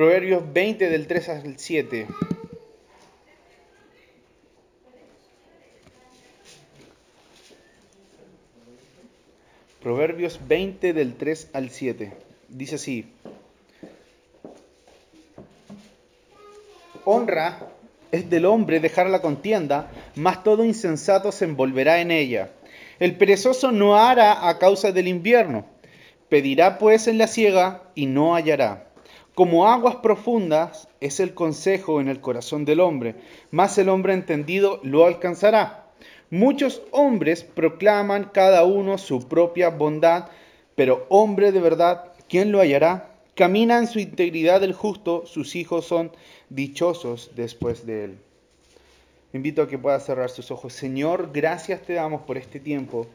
Proverbios 20 del 3 al 7. Proverbios 20 del 3 al 7. Dice así. Honra es del hombre dejar la contienda, mas todo insensato se envolverá en ella. El perezoso no hará a causa del invierno. Pedirá pues en la siega y no hallará. Como aguas profundas es el consejo en el corazón del hombre, mas el hombre entendido lo alcanzará. Muchos hombres proclaman cada uno su propia bondad, pero hombre de verdad, ¿quién lo hallará? Camina en su integridad el justo, sus hijos son dichosos después de él. Invito a que pueda cerrar sus ojos. Señor, gracias te damos por este tiempo.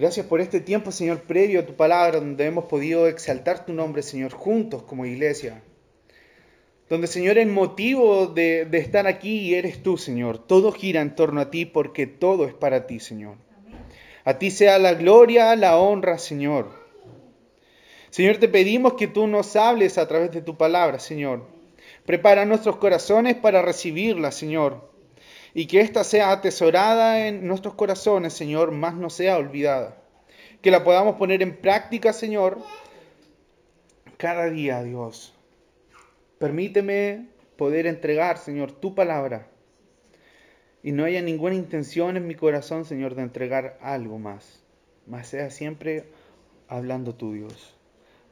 Gracias por este tiempo, Señor, previo a tu palabra, donde hemos podido exaltar tu nombre, Señor, juntos como iglesia. Donde, Señor, el motivo de, estar aquí eres tú, Señor. Todo gira en torno a ti porque todo es para ti, Señor. A ti sea la gloria, la honra, Señor. Señor, te pedimos que tú nos hables a través de tu palabra, Señor. Prepara nuestros corazones para recibirla, Señor. Y que ésta sea atesorada en nuestros corazones, Señor, más no sea olvidada. Que la podamos poner en práctica, Señor, cada día, Dios. Permíteme poder entregar, Señor, tu palabra. Y no haya ninguna intención en mi corazón, Señor, de entregar algo más. Más sea siempre hablando tú, Dios.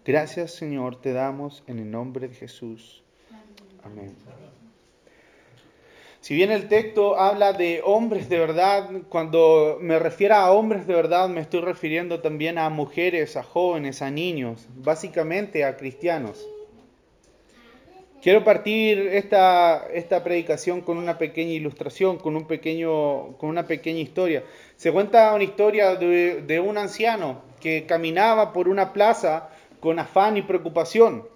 Gracias, Señor, te damos en el nombre de Jesús. Amén. Si bien el texto habla de hombres de verdad, cuando me refiero a hombres de verdad me estoy refiriendo también a mujeres, a jóvenes, a niños, básicamente a cristianos. Quiero partir esta, esta predicación con una pequeña ilustración, con, un pequeño, con una pequeña historia. Se cuenta una historia de, de un anciano que caminaba por una plaza con afán y preocupación.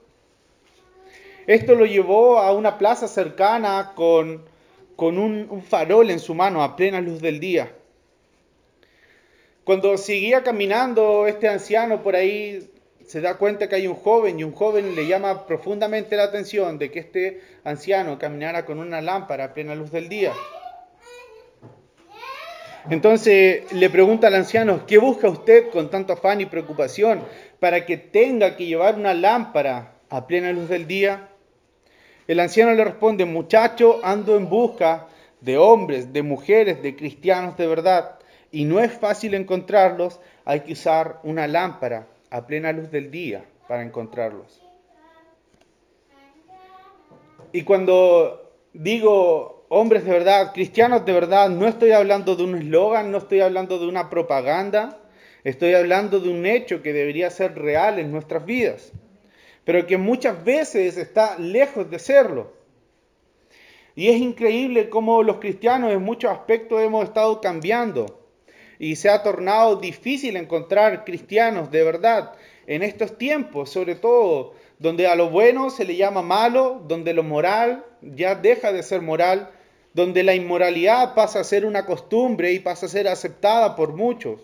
Esto lo llevó a una plaza cercana con, con un, farol en su mano a plena luz del día. Cuando seguía caminando este anciano por ahí, se da cuenta que hay un joven y un joven le llama profundamente la atención de que este anciano caminara con una lámpara a plena luz del día. Entonces le pregunta al anciano, ¿qué busca usted con tanto afán y preocupación para que tenga que llevar una lámpara a plena luz del día? El anciano le responde, muchacho, ando en busca de hombres, de mujeres, de cristianos de verdad, y no es fácil encontrarlos, hay que usar una lámpara a plena luz del día para encontrarlos. Y cuando digo hombres de verdad, cristianos de verdad, no estoy hablando de un eslogan, no estoy hablando de una propaganda, estoy hablando de un hecho que debería ser real en nuestras vidas, pero que muchas veces está lejos de serlo. Y es increíble cómo los cristianos en muchos aspectos hemos estado cambiando y se ha tornado difícil encontrar cristianos de verdad en estos tiempos, sobre todo donde a lo bueno se le llama malo, donde lo moral ya deja de ser moral donde la inmoralidad pasa a ser una costumbre y pasa a ser aceptada por muchos.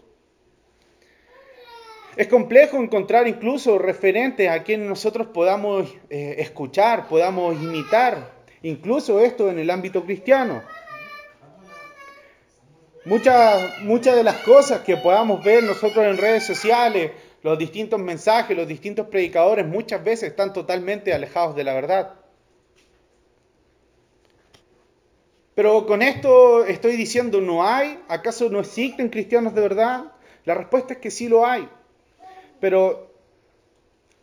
Es complejo encontrar incluso referentes a quienes nosotros podamos eh, escuchar, podamos imitar, incluso esto en el ámbito cristiano. Muchas, muchas de las cosas que podamos ver nosotros en redes sociales, los distintos mensajes, los distintos predicadores, muchas veces están totalmente alejados de la verdad. Pero con esto estoy diciendo, ¿no hay? ¿Acaso no existen cristianos de verdad? La respuesta es que sí lo hay. Pero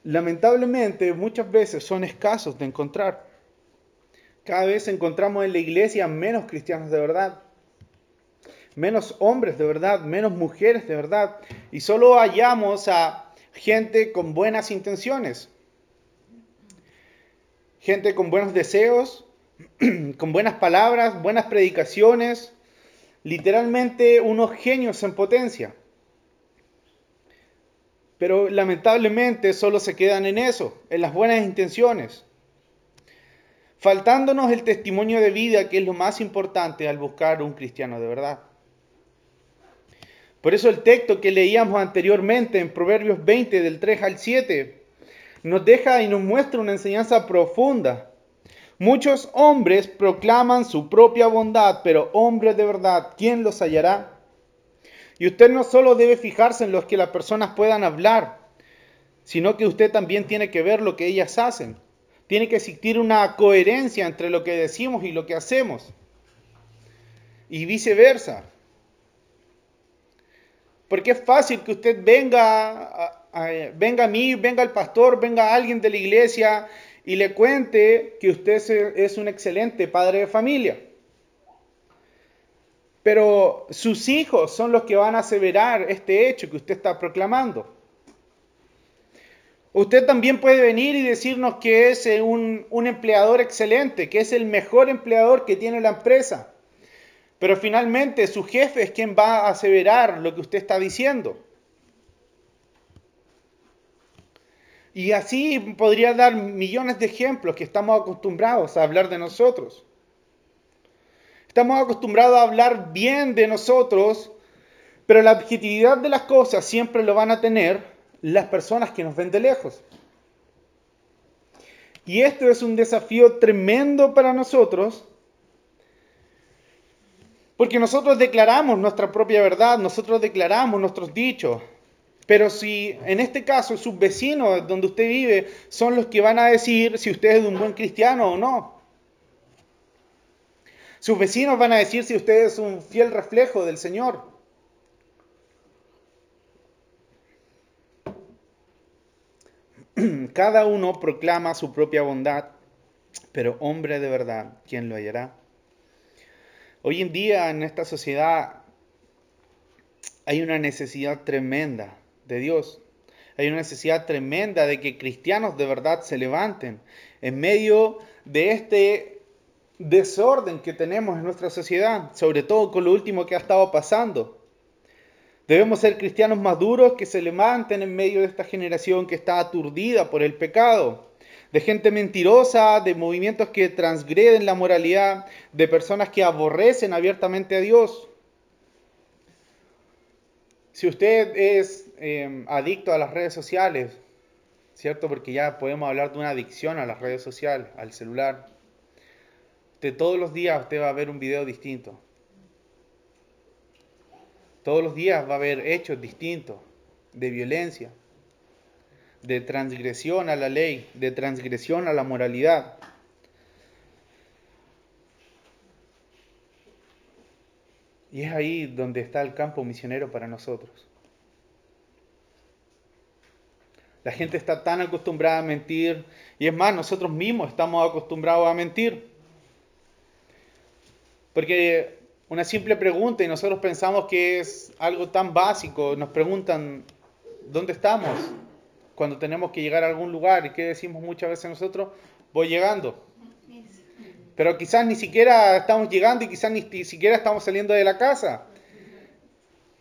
lamentablemente muchas veces son escasos de encontrar. Cada vez encontramos en la iglesia menos cristianos de verdad, menos hombres de verdad, menos mujeres de verdad, y solo hallamos a gente con buenas intenciones, gente con buenos deseos, con buenas palabras, buenas predicaciones, literalmente unos genios en potencia. Pero lamentablemente solo se quedan en eso, en las buenas intenciones, faltándonos el testimonio de vida que es lo más importante al buscar un cristiano de verdad. Por eso el texto que leíamos anteriormente en Proverbios 20 del 3 al 7 nos deja y nos muestra una enseñanza profunda. Muchos hombres proclaman su propia bondad, pero hombres de verdad, ¿quién los hallará? Y usted no solo debe fijarse en lo que las personas puedan hablar, sino que usted también tiene que ver lo que ellas hacen. Tiene que existir una coherencia entre lo que decimos y lo que hacemos. Y viceversa. Porque es fácil que usted venga a, venga a mí, venga al pastor, venga a alguien de la iglesia y le cuente que usted es un excelente padre de familia. Pero sus hijos son los que van a aseverar este hecho que usted está proclamando. Usted también puede venir y decirnos que es un, un, empleador excelente, que es el mejor empleador que tiene la empresa. Pero finalmente su jefe es quien va a aseverar lo que usted está diciendo. Y así podría dar millones de ejemplos que estamos acostumbrados a hablar de nosotros. Estamos acostumbrados a hablar bien de nosotros, pero la objetividad de las cosas siempre lo van a tener las personas que nos ven de lejos. Y esto es un desafío tremendo para nosotros, porque nosotros declaramos nuestra propia verdad, nosotros declaramos nuestros dichos, pero si en este caso sus vecinos donde usted vive son los que van a decir si usted es un buen cristiano o no. Sus vecinos van a decir si usted es un fiel reflejo del Señor. Cada uno proclama su propia bondad, pero hombre de verdad, ¿quién lo hallará? Hoy en día en esta sociedad hay una necesidad tremenda de Dios. Hay una necesidad tremenda de que cristianos de verdad se levanten en medio de este desorden que tenemos en nuestra sociedad, sobre todo con lo último que ha estado pasando. Debemos ser cristianos maduros que se levanten en medio de esta generación que está aturdida por el pecado, de gente mentirosa, de movimientos que transgreden la moralidad, de personas que aborrecen abiertamente a Dios. Si usted es em, adicto a las redes sociales, ¿cierto? Porque ya podemos hablar de una adicción a las redes sociales, al celular. Usted todos los días usted va a ver un video distinto. Todos los días va a haber hechos distintos de violencia, de transgresión a la ley, de transgresión a la moralidad. Y es ahí donde está el campo misionero para nosotros. La gente está tan acostumbrada a mentir y es más, nosotros mismos estamos acostumbrados a mentir. Porque una simple pregunta y nosotros pensamos que es algo tan básico, nos preguntan, ¿dónde estamos? Cuando tenemos que llegar a algún lugar y qué decimos muchas veces nosotros, voy llegando pero quizás ni siquiera estamos llegando y quizás ni, siquiera estamos saliendo de la casa.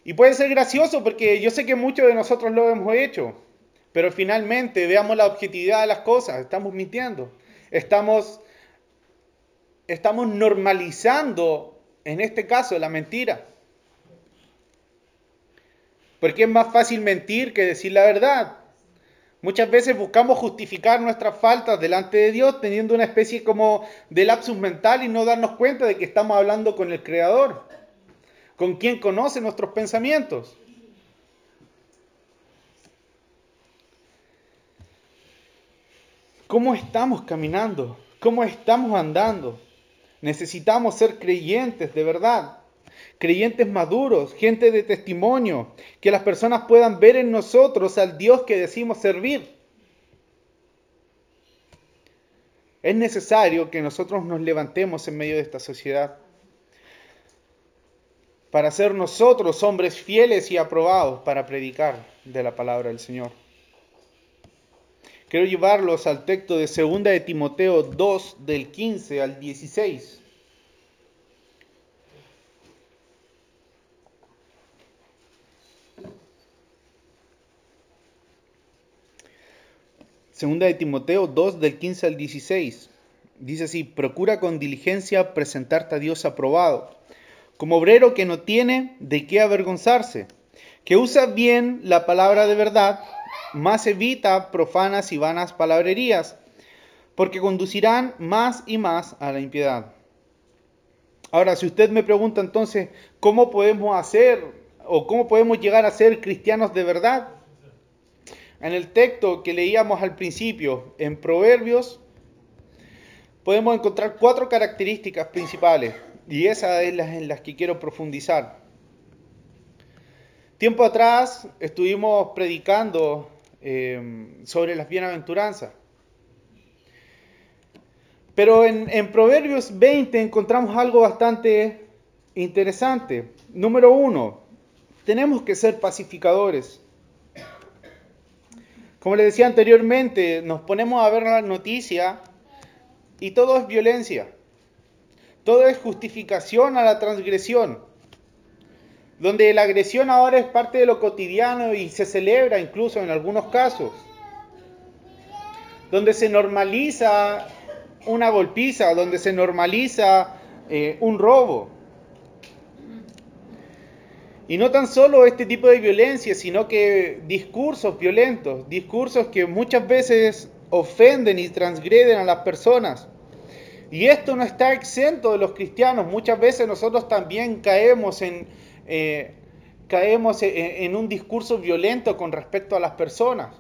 Y puede ser gracioso porque yo sé que muchos de nosotros lo hemos hecho, pero finalmente veamos la objetividad de las cosas, estamos mintiendo, estamos, estamos normalizando, en este caso, la mentira. Porque es más fácil mentir que decir la verdad. Muchas veces buscamos justificar nuestras faltas delante de Dios teniendo una especie como de lapsus mental y no darnos cuenta de que estamos hablando con el Creador, con quien conoce nuestros pensamientos. ¿Cómo estamos caminando? ¿Cómo estamos andando? Necesitamos ser creyentes de verdad creyentes maduros, gente de testimonio, que las personas puedan ver en nosotros al Dios que decimos servir. Es necesario que nosotros nos levantemos en medio de esta sociedad para ser nosotros hombres fieles y aprobados para predicar de la palabra del Señor. Quiero llevarlos al texto de 2 de Timoteo 2 del 15 al 16. Segunda de Timoteo 2 del 15 al 16. Dice así, procura con diligencia presentarte a Dios aprobado, como obrero que no tiene de qué avergonzarse, que usa bien la palabra de verdad más evita profanas y vanas palabrerías, porque conducirán más y más a la impiedad. Ahora, si usted me pregunta entonces, ¿cómo podemos hacer o cómo podemos llegar a ser cristianos de verdad? En el texto que leíamos al principio, en Proverbios, podemos encontrar cuatro características principales y esas es las en las que quiero profundizar. Tiempo atrás estuvimos predicando eh, sobre las bienaventuranzas. Pero en, en, Proverbios 20 encontramos algo bastante interesante. Número uno, tenemos que ser pacificadores. Como les decía anteriormente, nos ponemos a ver la noticia y todo es violencia. Todo es justificación a la transgresión. Donde la agresión ahora es parte de lo cotidiano y se celebra incluso en algunos casos. Donde se normaliza una golpiza, donde se normaliza eh, un robo. Y no tan solo este tipo de violencia, sino que discursos violentos, discursos que muchas veces ofenden y transgreden a las personas. Y esto no está exento de los cristianos. Muchas veces nosotros también caemos en, eh, caemos en, un discurso violento con respecto a las personas,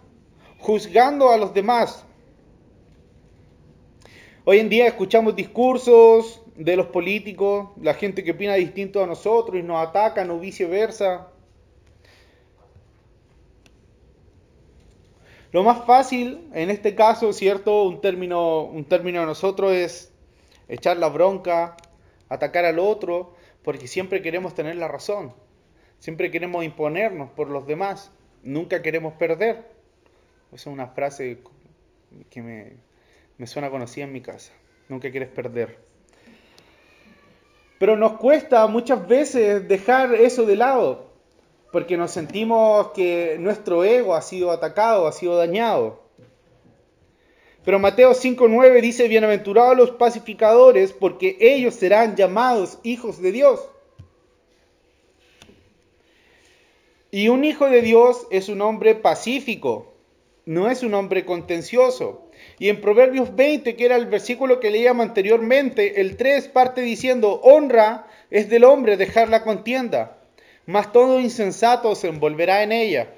juzgando a los demás. Hoy en día escuchamos discursos de los políticos, la gente que opina distinto a nosotros y nos atacan o viceversa. Lo más fácil en este caso, ¿cierto? Un término, un término de nosotros es echar la bronca, atacar al otro, porque siempre queremos tener la razón, siempre queremos imponernos por los demás, nunca queremos perder. Esa es una frase que me, suena conocida en mi casa, nunca quieres perder. Pero nos cuesta muchas veces dejar eso de lado, porque nos sentimos que nuestro ego ha sido atacado, ha sido dañado. Pero Mateo 5.9 dice, bienaventurados los pacificadores, porque ellos serán llamados hijos de Dios. Y un hijo de Dios es un hombre pacífico, no es un hombre contencioso. Y en Proverbios 20, que era el versículo que leíamos anteriormente, el 3 parte diciendo, honra es del hombre dejar la contienda, mas todo insensato se envolverá en ella.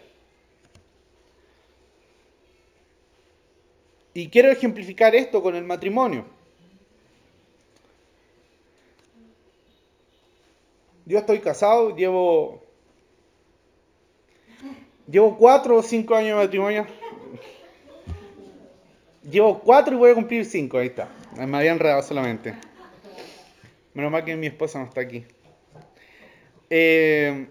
Y quiero ejemplificar esto con el matrimonio. Yo estoy casado, llevo llevo cuatro o cinco años de matrimonio. Llevo cuatro y voy a cumplir cinco, ahí está. Me había enredado solamente. Menos mal que mi esposa no está aquí. Eh,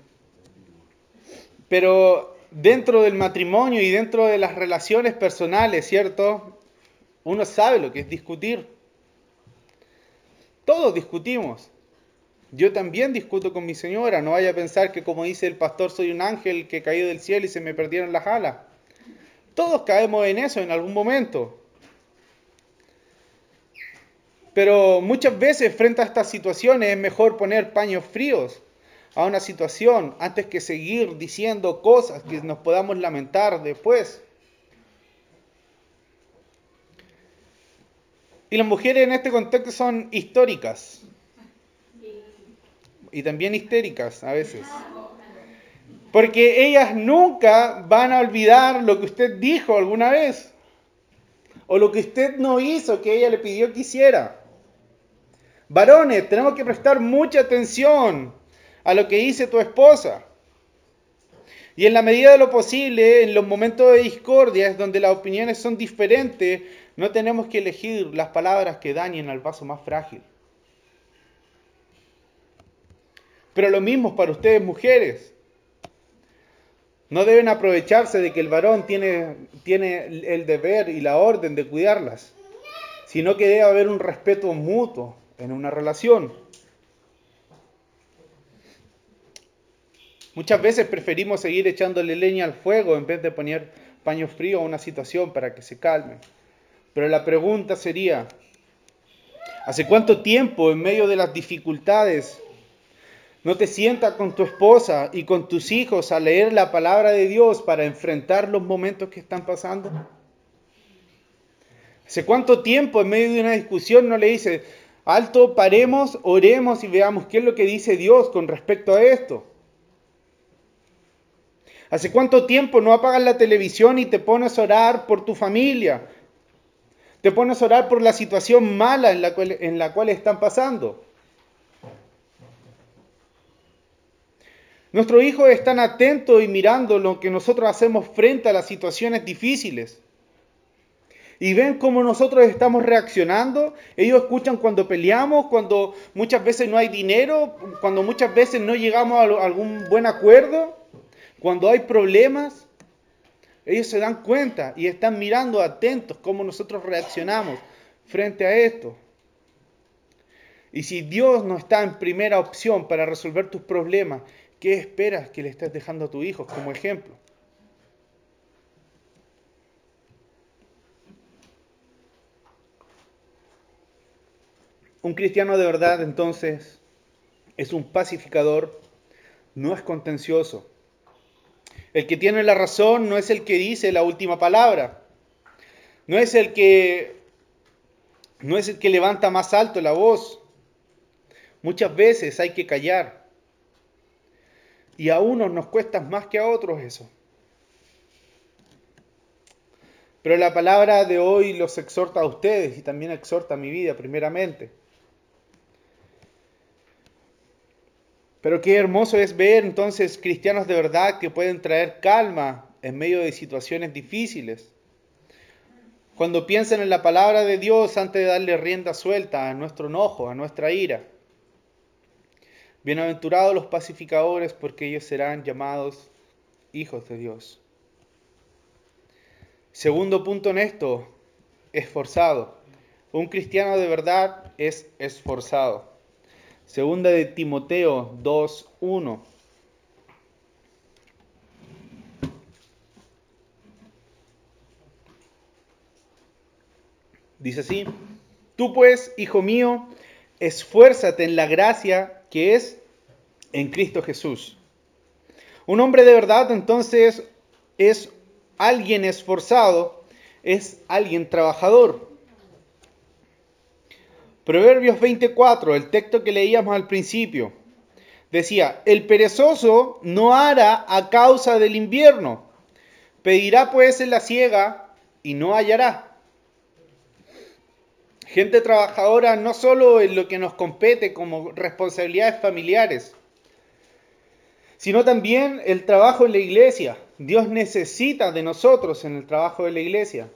pero dentro del matrimonio y dentro de las relaciones personales, ¿cierto? Uno sabe lo que es discutir. Todos discutimos. Yo también discuto con mi señora. No vaya a pensar que como dice el pastor soy un ángel que caí del cielo y se me perdieron las alas. Todos caemos en eso en algún momento. Pero muchas veces frente a estas situaciones es mejor poner paños fríos a una situación antes que seguir diciendo cosas que nos podamos lamentar después. Y las mujeres en este contexto son históricas. Y también histéricas a veces. Porque ellas nunca van a olvidar lo que usted dijo alguna vez. O lo que usted no hizo que ella le pidió que hiciera. Varones, tenemos que prestar mucha atención a lo que dice tu esposa. Y en la medida de lo posible, en los momentos de discordia, es donde las opiniones son diferentes, no tenemos que elegir las palabras que dañen al vaso más frágil. Pero lo mismo para ustedes mujeres. No deben aprovecharse de que el varón tiene, tiene el deber y la orden de cuidarlas, sino que debe haber un respeto mutuo en una relación. Muchas veces preferimos seguir echándole leña al fuego en vez de poner paño frío a una situación para que se calme. Pero la pregunta sería, ¿hace cuánto tiempo en medio de las dificultades No te sientas con tu esposa y con tus hijos a leer la palabra de Dios para enfrentar los momentos que están pasando. ¿Hace cuánto tiempo en medio de una discusión no le dices, alto, paremos, oremos y veamos qué es lo que dice Dios con respecto a esto? ¿Hace cuánto tiempo no apagas la televisión y te pones a orar por tu familia? Te pones a orar por la situación mala en la cual, están pasando. Nuestros hijos están atentos y mirando lo que nosotros hacemos frente a las situaciones difíciles. Y ven cómo nosotros estamos reaccionando. Ellos escuchan cuando peleamos, cuando muchas veces no hay dinero, cuando muchas veces no llegamos a algún buen acuerdo, cuando hay problemas. Ellos se dan cuenta y están mirando atentos cómo nosotros reaccionamos frente a esto. Y si Dios no está en primera opción para resolver tus problemas ¿Qué esperas que le estés dejando a tu hijo como ejemplo? Un cristiano de verdad entonces es un pacificador, no es contencioso. El que tiene la razón no es el que dice la última palabra. No es el que no es el que levanta más alto la voz. Muchas veces hay que callar. Y a unos nos cuesta más que a otros eso. Pero la palabra de hoy los exhorta a ustedes y también exhorta a mi vida primeramente. Pero qué hermoso es ver entonces cristianos de verdad que pueden traer calma en medio de situaciones difíciles. Cuando piensan en la palabra de Dios antes de darle rienda suelta a nuestro enojo, a nuestra ira. Bienaventurados los pacificadores, porque ellos serán llamados hijos de Dios. Segundo punto en esto, esforzado. Un cristiano de verdad es esforzado. Segunda de Timoteo 2.1. Dice así, tú pues, hijo mío, esfuérzate en la gracia que es en Cristo Jesús. Un hombre de verdad entonces es alguien esforzado, es alguien trabajador. Proverbios 24, el texto que leíamos al principio, decía, el perezoso no hará a causa del invierno, pedirá pues en la ciega y no hallará. Gente trabajadora no solo en lo que nos compete como responsabilidades familiares, sino también el trabajo en la iglesia. Dios necesita de nosotros en el trabajo de la iglesia.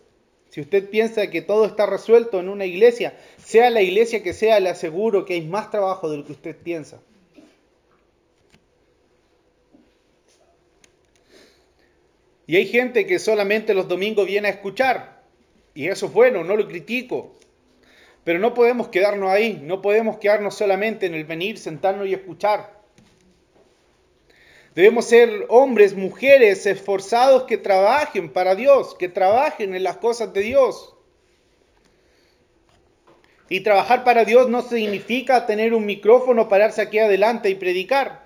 Si usted piensa que todo está resuelto en una iglesia, sea la iglesia que sea, le aseguro que hay más trabajo de lo que usted piensa. Y hay gente que solamente los domingos viene a escuchar. Y eso es bueno, no lo critico. Pero no podemos quedarnos ahí, no podemos quedarnos solamente en el venir, sentarnos y escuchar. Debemos ser hombres, mujeres esforzados que trabajen para Dios, que trabajen en las cosas de Dios. Y trabajar para Dios no significa tener un micrófono, pararse aquí adelante y predicar.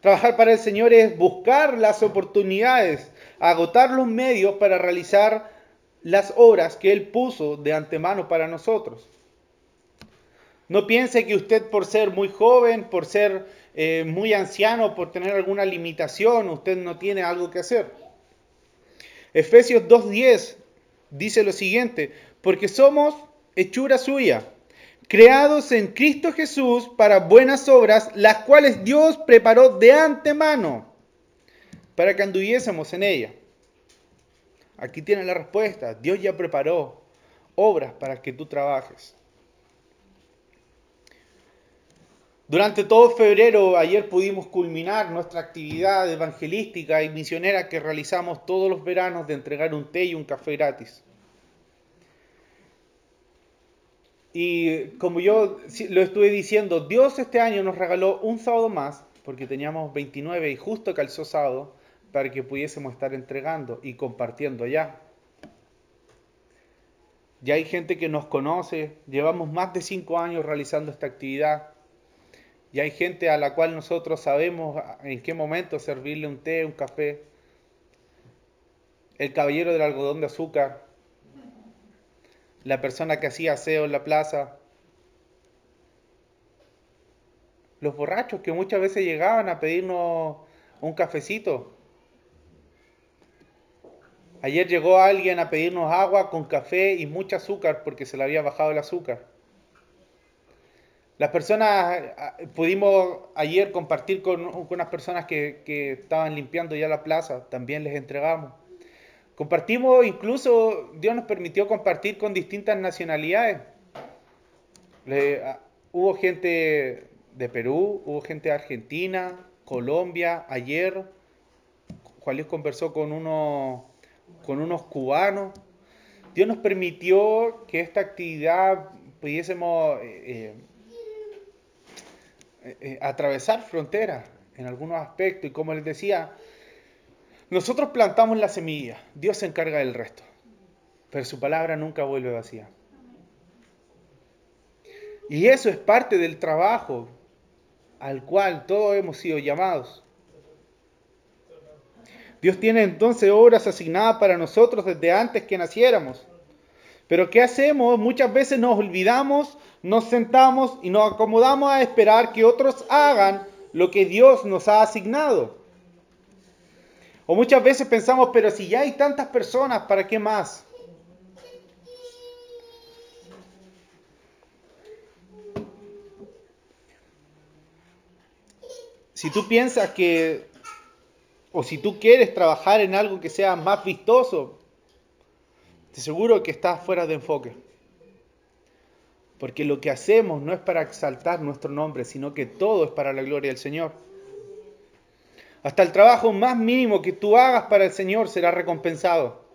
Trabajar para el Señor es buscar las oportunidades, agotar los medios para realizar las obras que Él puso de antemano para nosotros. No piense que usted por ser muy joven, por ser eh, muy anciano, por tener alguna limitación, usted no tiene algo que hacer. Efesios 2.10 dice lo siguiente, porque somos hechura suya, creados en Cristo Jesús para buenas obras, las cuales Dios preparó de antemano para que anduviésemos en ella. Aquí tiene la respuesta. Dios ya preparó obras para que tú trabajes. Durante todo febrero, ayer pudimos culminar nuestra actividad evangelística y misionera que realizamos todos los veranos de entregar un té y un café gratis. Y como yo lo estuve diciendo, Dios este año nos regaló un sábado más, porque teníamos 29 y justo calzó sábado, para que pudiésemos estar entregando y compartiendo allá. Ya hay gente que nos conoce, llevamos más de cinco años realizando esta actividad Y hay gente a la cual nosotros sabemos en qué momento servirle un té, un café. El caballero del algodón de azúcar. La persona que hacía aseo en la plaza. Los borrachos que muchas veces llegaban a pedirnos un cafecito. Ayer llegó alguien a pedirnos agua con café y mucho azúcar porque se le había bajado el azúcar. Las personas, pudimos ayer compartir con, unas personas que, estaban limpiando ya la plaza, también les entregamos. Compartimos, incluso Dios nos permitió compartir con distintas nacionalidades. Le, hubo gente de Perú, hubo gente de Argentina, Colombia, ayer. Juan Luis conversó con unos cubanos. Dios nos permitió que esta actividad pudiésemos eh, eh, eh, atravesar fronteras en algunos aspectos. Y como les decía, nosotros plantamos la semilla, Dios se encarga del resto, pero su palabra nunca vuelve vacía. Y eso es parte del trabajo al cual todos hemos sido llamados. Dios tiene entonces obras asignadas para nosotros desde antes que naciéramos. Pero ¿qué hacemos? Muchas veces nos olvidamos, nos sentamos y nos acomodamos a esperar que otros hagan lo que Dios nos ha asignado. O muchas veces pensamos, pero si ya hay tantas personas, ¿para qué más? Si tú piensas que o si tú quieres trabajar en algo que sea más vistoso, te seguro que estás fuera de enfoque. Porque lo que hacemos no es para exaltar nuestro nombre, sino que todo es para la gloria del Señor. Hasta el trabajo más mínimo que tú hagas para el Señor será recompensado.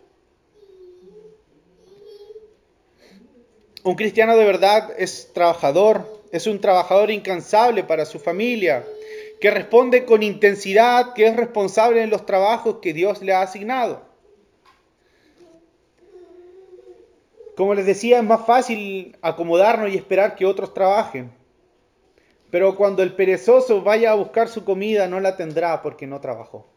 Un cristiano de verdad es trabajador, es un trabajador incansable para su familia, que responde con intensidad, que es responsable en los trabajos que Dios le ha asignado. Como les decía, es más fácil acomodarnos y esperar que otros trabajen. Pero cuando el perezoso vaya a buscar su comida, no la tendrá porque no trabajó.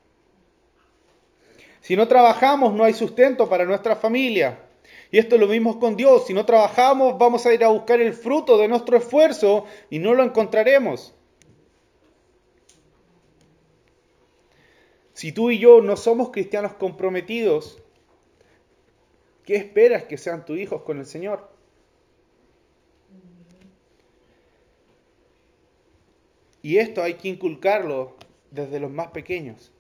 Si no trabajamos, no hay sustento para nuestra familia. Y esto lo mismo con Dios. Si no trabajamos, vamos a ir a buscar el fruto de nuestro esfuerzo y no lo encontraremos. Si tú y yo no somos cristianos comprometidos, ¿qué esperas que sean tus hijos con el Señor? Y esto hay que inculcarlo desde los más pequeños.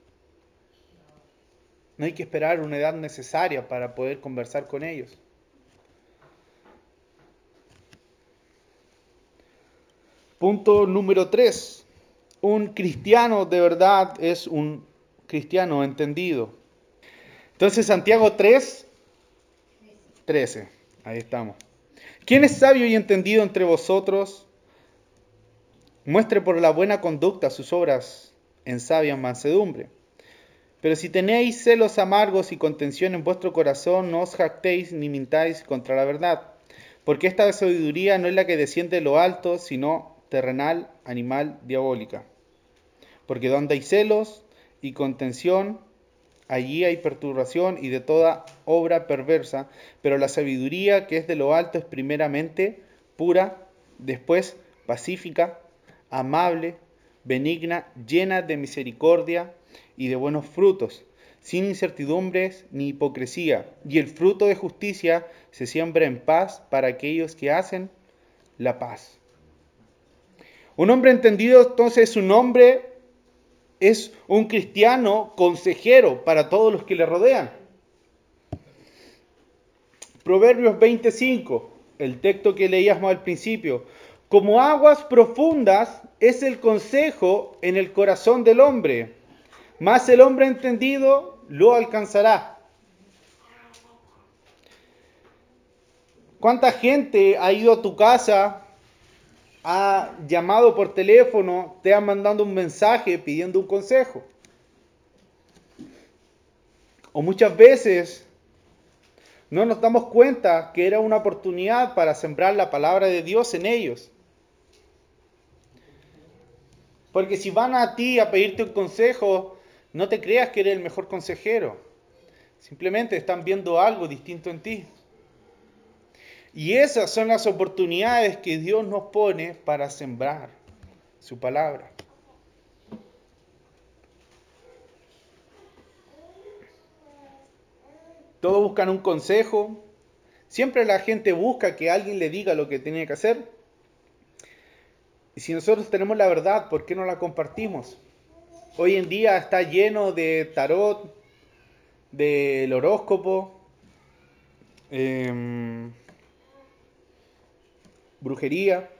No hay que esperar una edad necesaria para poder conversar con ellos. Punto número 3. Un cristiano de verdad es un cristiano entendido. Entonces Santiago 3, 13. Ahí estamos. ¿Quién es sabio y entendido entre vosotros? Muestre por la buena conducta sus obras en sabia mansedumbre. Pero si tenéis celos amargos y contención en vuestro corazón, no os jactéis ni mintáis contra la verdad. Porque esta sabiduría no es la que desciende de lo alto, sino terrenal, animal, diabólica. Porque donde hay celos, y contención, allí hay perturbación y de toda obra perversa, pero la sabiduría que es de lo alto es primeramente pura, después pacífica, amable, benigna, llena de misericordia y de buenos frutos, sin incertidumbres ni hipocresía, y el fruto de justicia se siembra en paz para aquellos que hacen la paz. Un hombre entendido entonces es un hombre es un cristiano consejero para todos los que le rodean. Proverbios 25, el texto que leíamos al principio. Como aguas profundas es el consejo en el corazón del hombre, más el hombre entendido lo alcanzará. ¿Cuánta gente ha ido a tu casa ha llamado por teléfono, te ha mandado un mensaje pidiendo un consejo. O muchas veces no nos damos cuenta que era una oportunidad para sembrar la palabra de Dios en ellos. Porque si van a ti a pedirte un consejo, no te creas que eres el mejor consejero. Simplemente están viendo algo distinto en ti. Y esas son las oportunidades que Dios nos pone para sembrar su palabra. Todos buscan un consejo. Siempre la gente busca que alguien le diga lo que tiene que hacer. Y si nosotros tenemos la verdad, ¿por qué no la compartimos? Hoy en día está lleno de tarot, del horóscopo, em, brujería.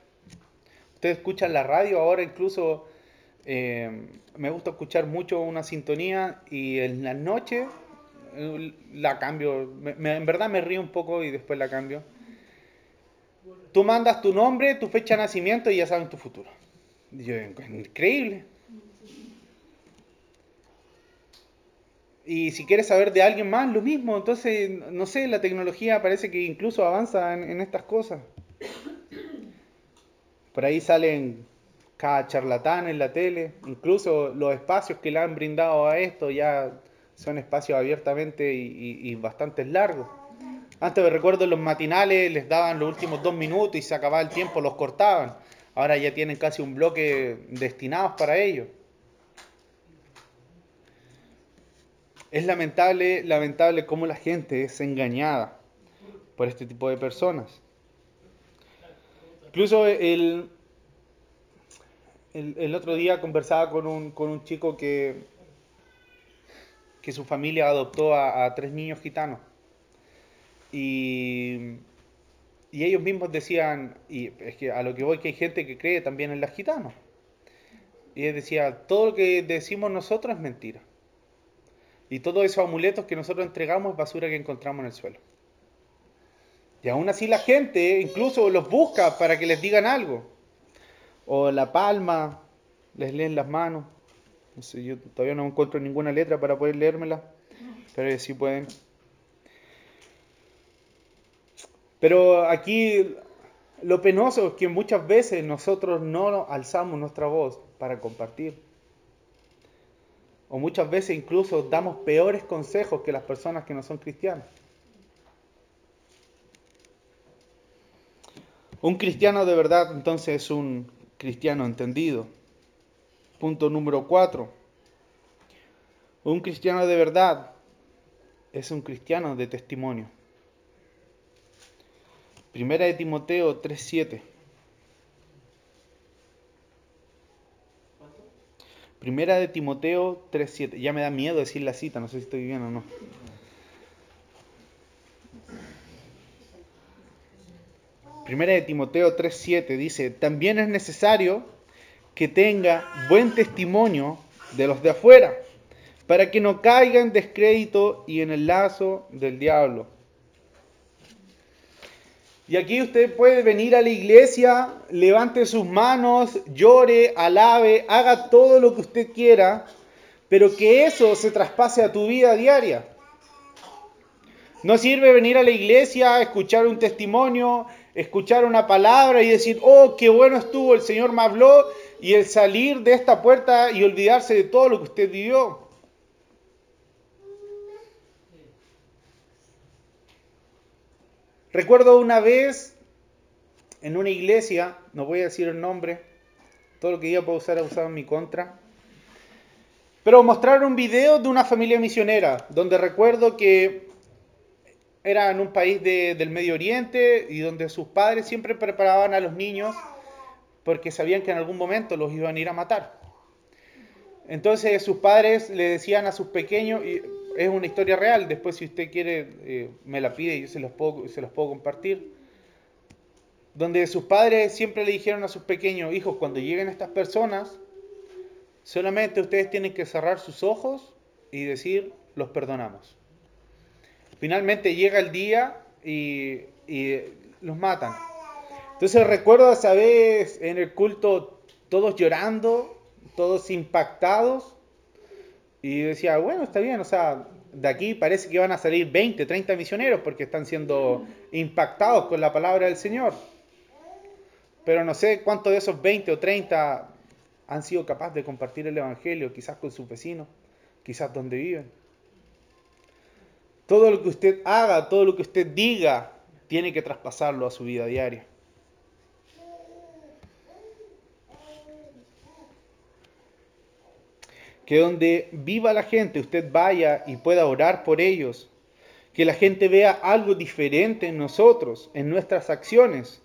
Ustedes escuchan la radio ahora incluso. Em, me gusta escuchar mucho una sintonía y en la noche eh, la cambio. en verdad me río un poco y después la cambio. Tú mandas tu nombre, tu fecha de nacimiento y ya saben tu futuro. increíble. Y si quieres saber de alguien más, lo mismo. Entonces, no sé, la tecnología parece que incluso avanza en, estas cosas. Por ahí salen cada charlatán en la tele. Incluso los espacios que le han brindado a esto ya son espacios abiertamente y, bastante largos. Antes me recuerdo los matinales les daban los últimos dos minutos y se acababa el tiempo, los cortaban. Ahora ya tienen casi un bloque destinados para ello. Es lamentable, lamentable cómo la gente es engañada por este tipo de personas. Incluso el, el, otro día conversaba con un, con un chico que, que su familia adoptó a, tres niños gitanos. Y, y, ellos mismos decían, y es que a lo que voy que hay gente que cree también en las gitanos. Y él decía, todo lo que decimos nosotros es mentira. Y todos esos amuletos que nosotros entregamos es basura que encontramos en el suelo. Y aún así la gente incluso los busca para que les digan algo. O la palma, les leen las manos. No sé, yo todavía no encuentro ninguna letra para poder leérmela, pero sí pueden. Pero aquí lo penoso es que muchas veces nosotros no alzamos nuestra voz para compartir. O muchas veces incluso damos peores consejos que las personas que no son cristianas. Un cristiano de verdad entonces es un cristiano entendido. Punto número cuatro. Un cristiano de verdad es un cristiano de testimonio. Primera de Timoteo 3.7. Primera de Timoteo 3.7. Ya me da miedo decir la cita, no sé si estoy bien o no. Primera de Timoteo 3.7 dice, también es necesario que tenga buen testimonio de los de afuera, para que no caiga en descrédito y en el lazo del diablo. Y aquí usted puede venir a la iglesia, levante sus manos, llore, alabe, haga todo lo que usted quiera, pero que eso se traspase a tu vida diaria. No sirve venir a la iglesia, escuchar un testimonio, escuchar una palabra y decir, oh, qué bueno estuvo, el Señor me habló, y el salir de esta puerta y olvidarse de todo lo que usted vivió. Recuerdo una vez en una iglesia, no voy a decir el nombre, todo lo que iba a usar usado en mi contra, pero mostraron un video de una familia misionera, donde recuerdo que era en un país del Medio Oriente y donde sus padres siempre preparaban a los niños porque sabían que en algún momento los iban a ir a matar. Entonces sus padres le decían a sus pequeños, es una historia real, después si usted quiere eh, me la pide y yo se los, puedo, se los puedo compartir. Donde sus padres siempre le dijeron a sus pequeños hijos, cuando lleguen estas personas, solamente ustedes tienen que cerrar sus ojos y decir, los perdonamos. Finalmente llega el día y, los matan. Entonces recuerdo esa vez en el culto todos llorando, todos impactados, y decía, bueno, está bien, o sea, de aquí parece que van a salir 20, 30 misioneros porque están siendo impactados con la palabra del Señor. Pero no sé cuántos de esos 20 o 30 han sido capaces de compartir el Evangelio, quizás con sus vecinos, quizás donde viven. Todo lo que usted haga, todo lo que usted diga, tiene que traspasarlo a su vida diaria. Que donde viva la gente, usted vaya y pueda orar por ellos. Que la gente vea algo diferente en nosotros, en nuestras acciones.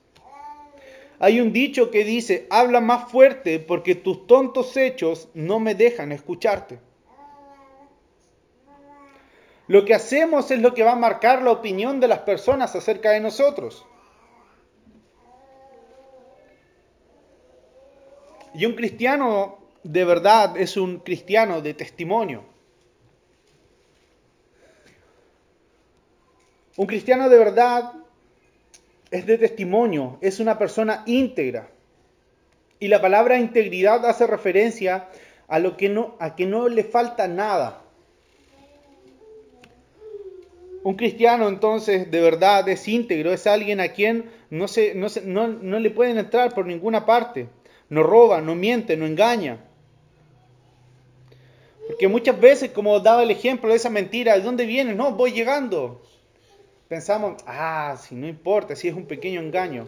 Hay un dicho que dice, habla más fuerte porque tus tontos hechos no me dejan escucharte. Lo que hacemos es lo que va a marcar la opinión de las personas acerca de nosotros. Y un cristiano de verdad es un cristiano de testimonio. Un cristiano de verdad es de testimonio, es una persona íntegra. Y la palabra integridad hace referencia a lo que no a que no le falta nada. Un cristiano entonces de verdad es íntegro, es alguien a quien no, se, no, no, le pueden entrar por ninguna parte. No roba, no miente, no engaña. Porque muchas veces, como daba el ejemplo de esa mentira, ¿de dónde viene? No, voy llegando. Pensamos, ah, si no importa, si es un pequeño engaño.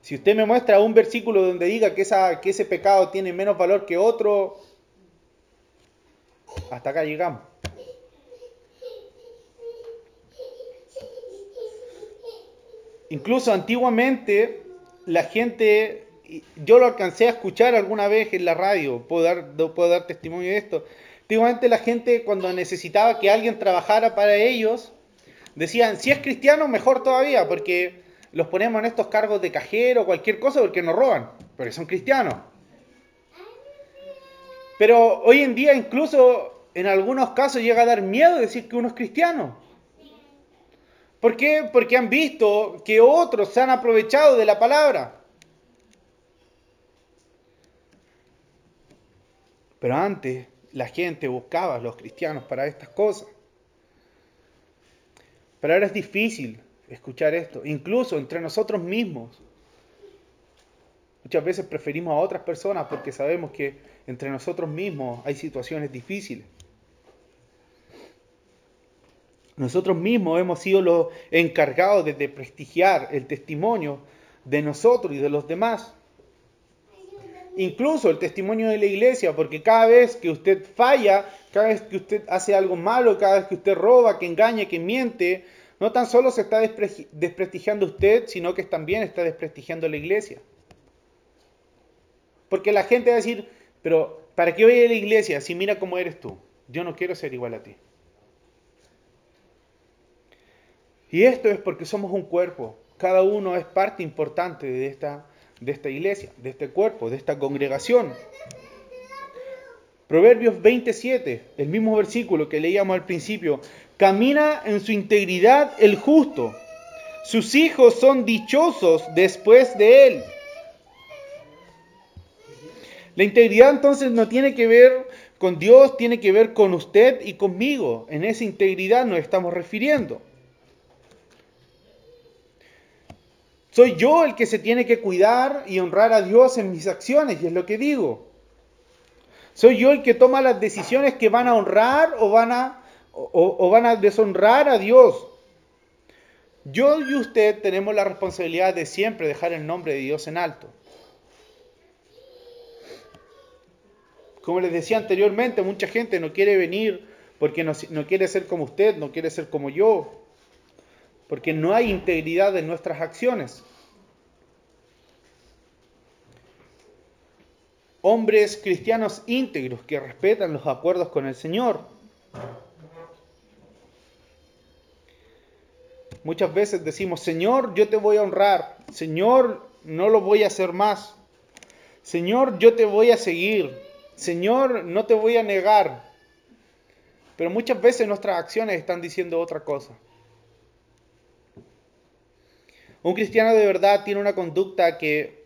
Si usted me muestra un versículo donde diga que, esa, que ese pecado tiene menos valor que otro, hasta acá llegamos. Incluso antiguamente la gente, yo lo alcancé a escuchar alguna vez en la radio, puedo dar, testimonio de esto. Antiguamente la gente cuando necesitaba que alguien trabajara para ellos, decían, si es cristiano, mejor todavía, porque los ponemos en estos cargos de cajero cualquier cosa porque nos roban, porque son cristianos. Pero hoy en día incluso en algunos casos llega a dar miedo decir que uno es cristiano. ¿Por qué? Porque han visto que otros se han aprovechado de la palabra. Pero antes la gente buscaba a los cristianos para estas cosas. Pero ahora es difícil escuchar esto, incluso entre nosotros mismos. Muchas veces preferimos a otras personas porque sabemos que entre nosotros mismos hay situaciones difíciles. Nosotros mismos hemos sido los encargados de, prestigiar el testimonio de nosotros y de los demás. Incluso el testimonio de la iglesia, porque cada vez que usted falla, cada vez que usted hace algo malo, cada vez que usted roba, que engaña, que miente, no tan solo se está desprestigiando usted, sino que también está desprestigiando la iglesia. Porque la gente va a decir, pero ¿para qué voy a la iglesia si mira cómo eres tú? Yo no quiero ser igual a ti. Y esto es porque somos un cuerpo. Cada uno es parte importante de esta, iglesia, de este cuerpo, de esta congregación. Proverbios 27, el mismo versículo que leíamos al principio, camina en su integridad el justo. Sus hijos son dichosos después de él. La integridad entonces no tiene que ver con Dios, tiene que ver con usted y conmigo. En esa integridad nos estamos refiriendo. Soy yo el que se tiene que cuidar y honrar a Dios en mis acciones, y es lo que digo. Soy yo el que toma las decisiones que van a honrar o van a, deshonrar a Dios. Yo y usted tenemos la responsabilidad de siempre dejar el nombre de Dios en alto. Como les decía anteriormente, mucha gente no quiere venir porque no quiere ser como usted, no quiere ser como yo porque no hay integridad en nuestras acciones. Hombres cristianos íntegros que respetan los acuerdos con el Señor. Muchas veces decimos, Señor, yo te voy a honrar. Señor, no lo voy a hacer más. Señor, yo te voy a seguir. Señor, no te voy a negar. Pero muchas veces nuestras acciones están diciendo otra cosa. Un cristiano de verdad tiene una conducta que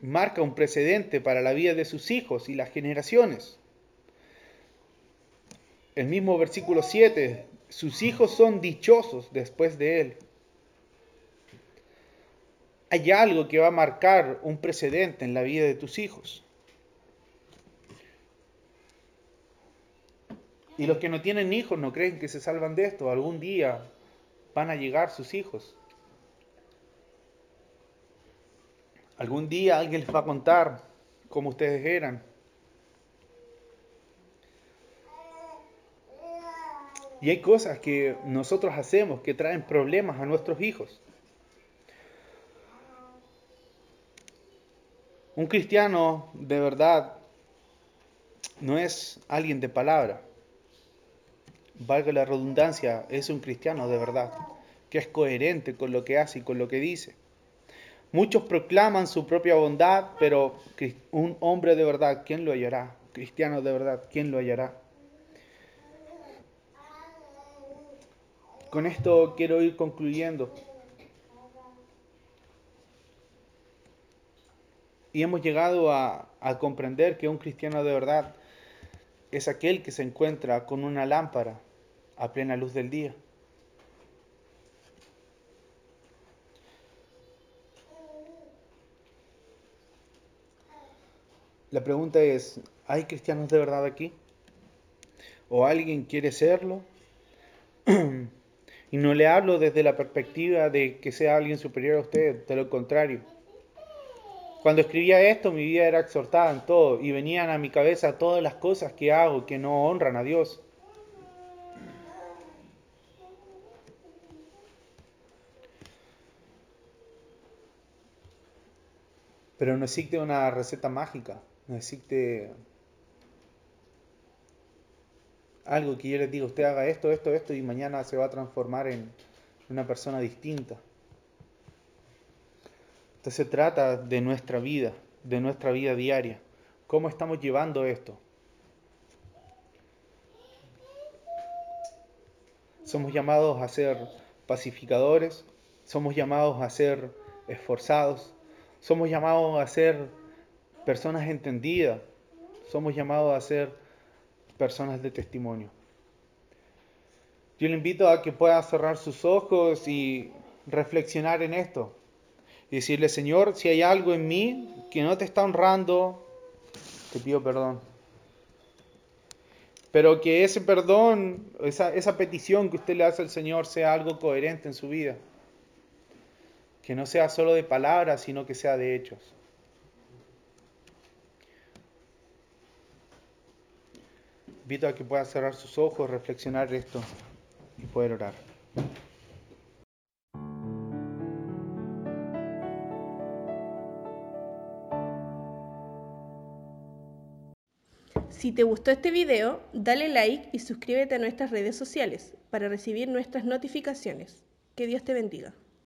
marca un precedente para la vida de sus hijos y las generaciones. El mismo versículo 7, sus hijos son dichosos después de él. Hay algo que va a marcar un precedente en la vida de tus hijos. Y los que no tienen hijos no creen que se salvan de esto. Algún día van a llegar sus hijos Algún día alguien les va a contar cómo ustedes eran. Y hay cosas que nosotros hacemos que traen problemas a nuestros hijos. Un cristiano de verdad no es alguien de palabra. Valga la redundancia, es un cristiano de verdad, que es coherente con lo que hace y con lo que dice. Muchos proclaman su propia bondad, pero un hombre de verdad, ¿quién lo hallará? Cristiano de verdad, ¿quién lo hallará? Con esto quiero ir concluyendo. Y hemos llegado a, comprender que un cristiano de verdad es aquel que se encuentra con una lámpara a plena luz del día. La pregunta es, ¿hay cristianos de verdad aquí? ¿O alguien quiere serlo? y no le hablo desde la perspectiva de que sea alguien superior a usted, de lo contrario. Cuando escribía esto, mi vida era exhortada en todo y venían a mi cabeza todas las cosas que hago que no honran a Dios. Pero no existe una receta mágica, existe algo que yo les diga, usted haga esto, esto, esto y mañana se va a transformar en una persona distinta. Entonces se trata de nuestra vida, de nuestra vida diaria. ¿Cómo estamos llevando esto? Somos llamados a ser pacificadores, somos llamados a ser esforzados, somos llamados a ser personas entendidas, somos llamados a ser personas de testimonio. Yo le invito a que pueda cerrar sus ojos y reflexionar en esto y decirle, Señor, si hay algo en mí que no te está honrando, te pido perdón. Pero que ese perdón, esa, petición que usted le hace al Señor sea algo coherente en su vida. Que no sea solo de palabras, sino que sea de hechos. Invito a que pueda cerrar sus ojos, reflexionar esto y poder orar. Si te gustó este video, dale like y suscríbete a nuestras redes sociales para recibir nuestras notificaciones. Que Dios te bendiga.